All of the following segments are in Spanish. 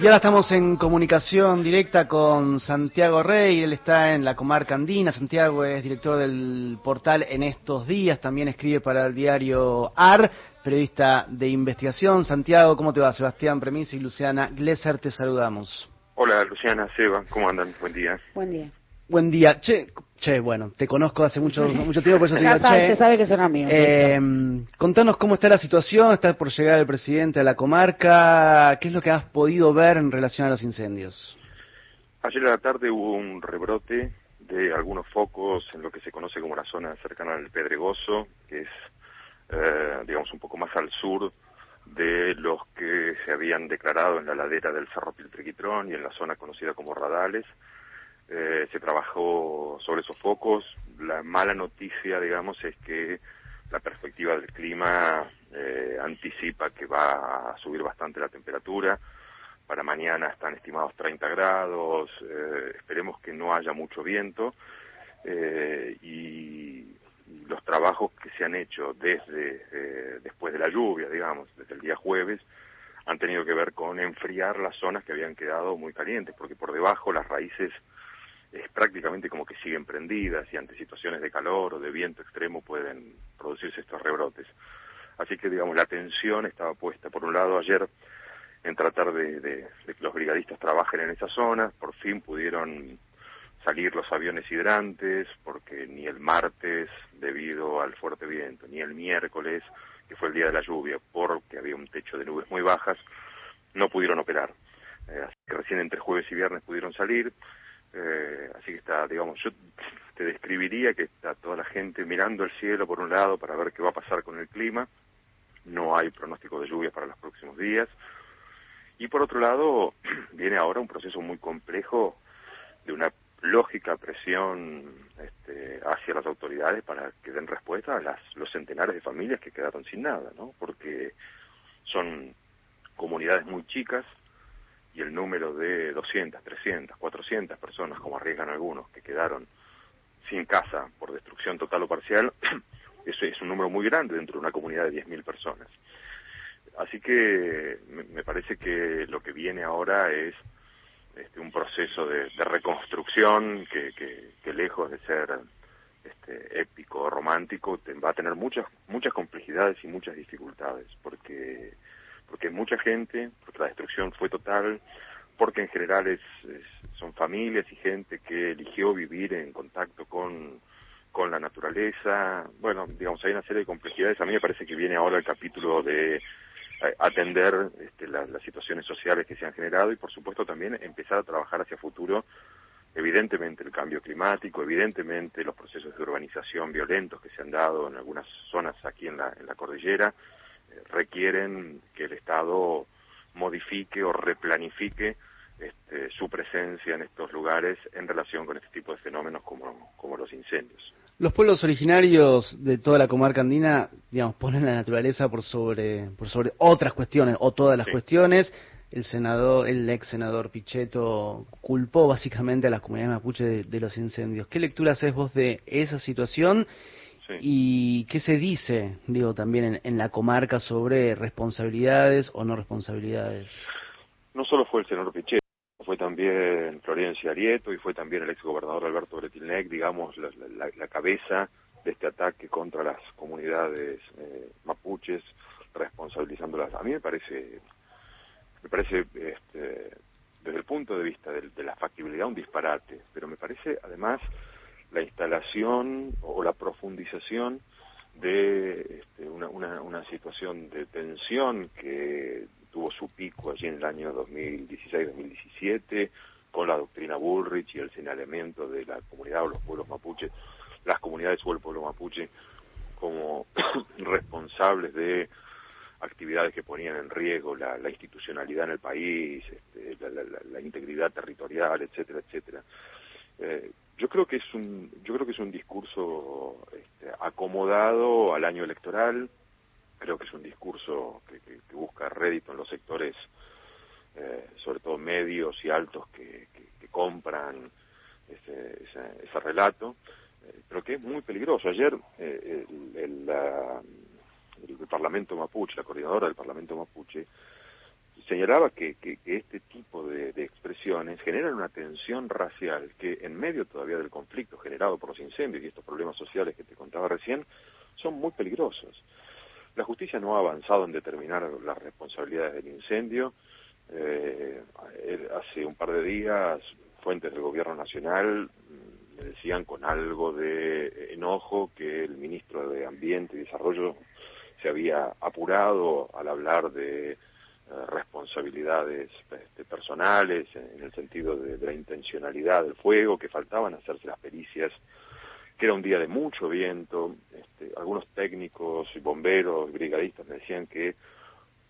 Y ahora estamos en comunicación directa con Santiago Rey, él está en la comarca andina, Santiago es director del portal En estos días, también escribe para el diario AR, periodista de investigación. Santiago, ¿cómo te va? Sebastián Premisa y Luciana Glesser, te saludamos. Hola Luciana, Seba, ¿cómo andan? Buen día. Buen día. Buen día. Che, che, bueno, te conozco hace mucho, mucho tiempo, por eso ya digo, sabe, che. se sabe que son amigos. Eh, contanos cómo está la situación, está por llegar el presidente a la comarca, ¿qué es lo que has podido ver en relación a los incendios? Ayer a la tarde hubo un rebrote de algunos focos en lo que se conoce como la zona cercana al Pedregoso, que es, eh, digamos, un poco más al sur de los que se habían declarado en la ladera del Cerro Piltrequitrón y en la zona conocida como Radales. Eh, se trabajó sobre esos focos. La mala noticia, digamos, es que la perspectiva del clima eh, anticipa que va a subir bastante la temperatura. Para mañana están estimados 30 grados. Eh, esperemos que no haya mucho viento. Eh, y, los trabajos que se han hecho desde después de la lluvia, digamos, desde el día jueves, han tenido que ver con enfriar las zonas que habían quedado muy calientes, porque por debajo las raíces es prácticamente como que siguen prendidas y ante situaciones de calor o de viento extremo pueden producirse estos rebrotes. Así que, digamos, la atención estaba puesta, por un lado, ayer en tratar de, que los brigadistas trabajen en esa zona, por fin pudieron salir los aviones hidrantes, porque ni el martes, debido al fuerte viento, ni el miércoles, que fue el día de la lluvia, porque había un techo de nubes muy bajas, no pudieron operar. Eh, así que recién entre jueves y viernes pudieron salir, eh, así que está, digamos, yo te describiría que está toda la gente mirando el cielo por un lado para ver qué va a pasar con el clima, no hay pronóstico de lluvia para los próximos días, y por otro lado viene ahora un proceso muy complejo de una lógica presión este, hacia las autoridades para que den respuesta a las, los centenares de familias que quedaron sin nada, ¿no? Porque son comunidades muy chicas y el número de 200, 300, 400 personas, como arriesgan algunos, que quedaron sin casa por destrucción total o parcial, eso es un número muy grande dentro de una comunidad de 10.000 personas. Así que me, parece que lo que viene ahora es este, un proceso de, reconstrucción que, que, lejos de ser este, épico, romántico, te, va a tener muchas muchas complejidades y muchas dificultades, porque porque mucha gente, porque la destrucción fue total, porque en general es, son familias y gente que eligió vivir en contacto con con la naturaleza, bueno, digamos, hay una serie de complejidades. A mí me parece que viene ahora el capítulo de atender este, la, las situaciones sociales que se han generado y por supuesto también empezar a trabajar hacia futuro. Evidentemente el cambio climático, evidentemente los procesos de urbanización violentos que se han dado en algunas zonas aquí en la, en la cordillera. eh, requieren que el Estado modifique o replanifique este, su presencia en estos lugares en relación con este tipo de fenómenos como, como los incendios. Los pueblos originarios de toda la comarca andina, digamos, ponen la naturaleza por sobre, por sobre otras cuestiones o todas las sí. cuestiones. El senador, el ex senador Pichetto culpó básicamente a las comunidades mapuche de, de los incendios. ¿Qué lectura haces vos de esa situación? Sí. ¿Y qué se dice, digo, también en, en la comarca sobre responsabilidades o no responsabilidades? No solo fue el senador Pichetto fue también Florencia Arieto y fue también el ex gobernador Alberto Bretilnec, digamos, la, la, la, cabeza de este ataque contra las comunidades eh, mapuches, responsabilizándolas. A mí me parece, me parece, este, desde el punto de vista de, de la factibilidad, un disparate, pero me parece además la instalación o la profundización de este, una, una, una situación de tensión que tuvo su pico allí en el año 2016-2017 con la doctrina Bullrich y el señalamiento de la comunidad o los pueblos mapuches, las comunidades o el pueblo mapuche como responsables de actividades que ponían en riesgo la, la institucionalidad en el país, este, la, la, la, integridad territorial, etcétera, etcétera. Eh, yo creo que es un, yo creo que es un discurso este, acomodado al año electoral, creo que es un discurso que, busca rédito en los sectores, eh, sobre todo medios y altos, que, compran ese, ese, ese relato, eh, pero que es muy peligroso. Ayer eh, el, la, el, Parlamento Mapuche, la coordinadora del Parlamento Mapuche, señalaba que, que, este tipo de, expresiones generan una tensión racial que en medio todavía del conflicto generado por los incendios y estos problemas sociales que te contaba recién, son muy peligrosos. La justicia no ha avanzado en determinar las responsabilidades del incendio. Eh, hace un par de días, fuentes del gobierno nacional mm, me decían con algo de enojo que el ministro de Ambiente y Desarrollo se había apurado al hablar de eh, responsabilidades este, personales en el sentido de, la intencionalidad del fuego, que faltaban hacerse las pericias, que era un día de mucho viento. Este, algunos técnicos y bomberos, brigadistas me decían que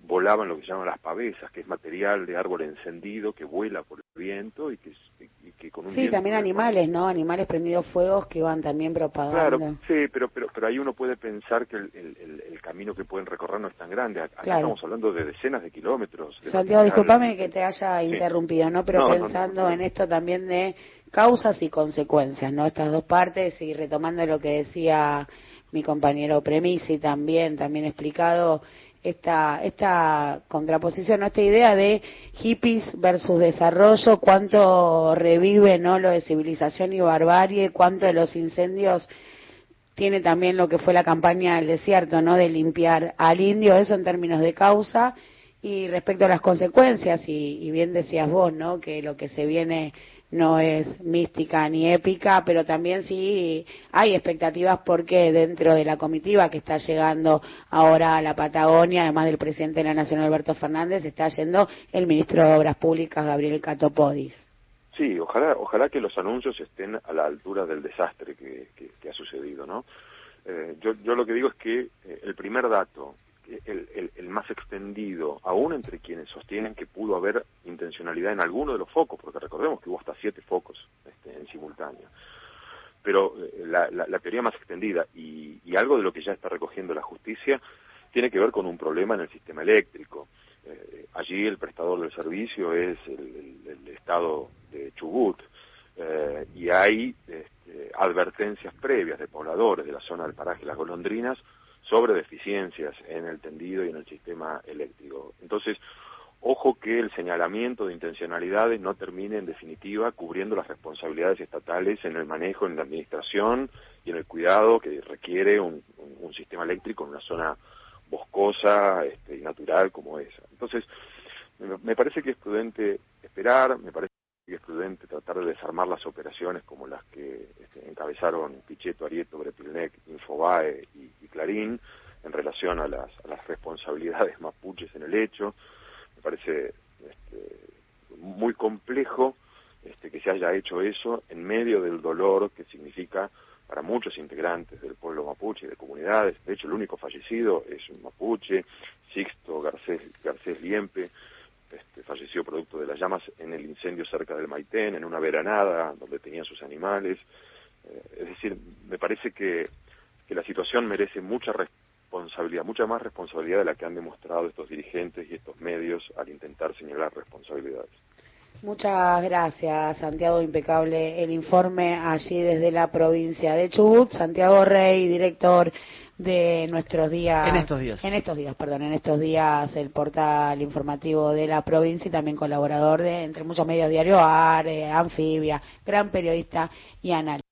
volaban lo que se llaman las pavesas, que es material de árbol encendido que vuela por el viento y que, con un Sí, también animales, ¿no? Animales prendidos fuegos que van también propagando. Claro, sí, pero, pero, pero ahí uno puede pensar que el, el, camino que pueden recorrer no es tan grande. Acá estamos hablando de decenas de kilómetros. Santiago, discúlpame que te haya interrumpido, ¿no? Pero pensando en esto también de causas y consecuencias, ¿no? Estas dos partes y retomando lo que decía mi compañero Premisi también, también explicado esta, esta contraposición, esta idea de hippies versus desarrollo, cuánto revive ¿no? lo de civilización y barbarie, cuánto de los incendios tiene también lo que fue la campaña del desierto, ¿no? de limpiar al indio, eso en términos de causa, y respecto a las consecuencias, y, y bien decías vos, ¿no? que lo que se viene no es mística ni épica, pero también sí hay expectativas porque dentro de la comitiva que está llegando ahora a la Patagonia, además del presidente de la Nación Alberto Fernández, está yendo el ministro de Obras Públicas Gabriel Catopodis. Sí, ojalá, ojalá que los anuncios estén a la altura del desastre que, ha sucedido, ¿no? Eh, yo, yo lo que digo es que eh, el primer dato el, más extendido, aún entre quienes sostienen que pudo haber intencionalidad en alguno de los focos, porque recordemos que hubo hasta siete focos este, en simultáneo. Pero eh, la, la, teoría más extendida y, y, algo de lo que ya está recogiendo la justicia tiene que ver con un problema en el sistema eléctrico. Eh, allí el prestador del servicio es el, estado de Chubut eh, y hay este, advertencias previas de pobladores de la zona del paraje Las Golondrinas sobre deficiencias en el tendido y en el sistema eléctrico. Entonces, ojo que el señalamiento de intencionalidades no termine en definitiva cubriendo las responsabilidades estatales en el manejo, en la administración y en el cuidado que requiere un, sistema eléctrico en una zona boscosa este, y natural como esa. Entonces, me parece que es prudente esperar, me parece que es prudente tratar de desarmar las operaciones como las que este, encabezaron Pichetto, Arieto, Brepilnec, Infobae y, Clarín en relación a las, responsabilidades mapuches en el hecho. Me parece este, muy complejo este, que se haya hecho eso en medio del dolor que significa para muchos integrantes del pueblo mapuche y de comunidades. De hecho, el único fallecido es un mapuche, Sixto Garcés, Garcés Liempe, este, falleció producto de las llamas en el incendio cerca del Maitén, en una veranada donde tenía sus animales. Eh, es decir, me parece que, que la situación merece mucha responsabilidad, mucha más responsabilidad de la que han demostrado estos dirigentes y estos medios al intentar señalar responsabilidades. Muchas gracias, Santiago. Impecable el informe allí desde la provincia de Chubut. Santiago Rey, director de nuestros días. En estos días. En estos días, perdón, en estos días el portal informativo de la provincia y también colaborador de, entre muchos medios diarios, ARE, Anfibia, gran periodista y analista.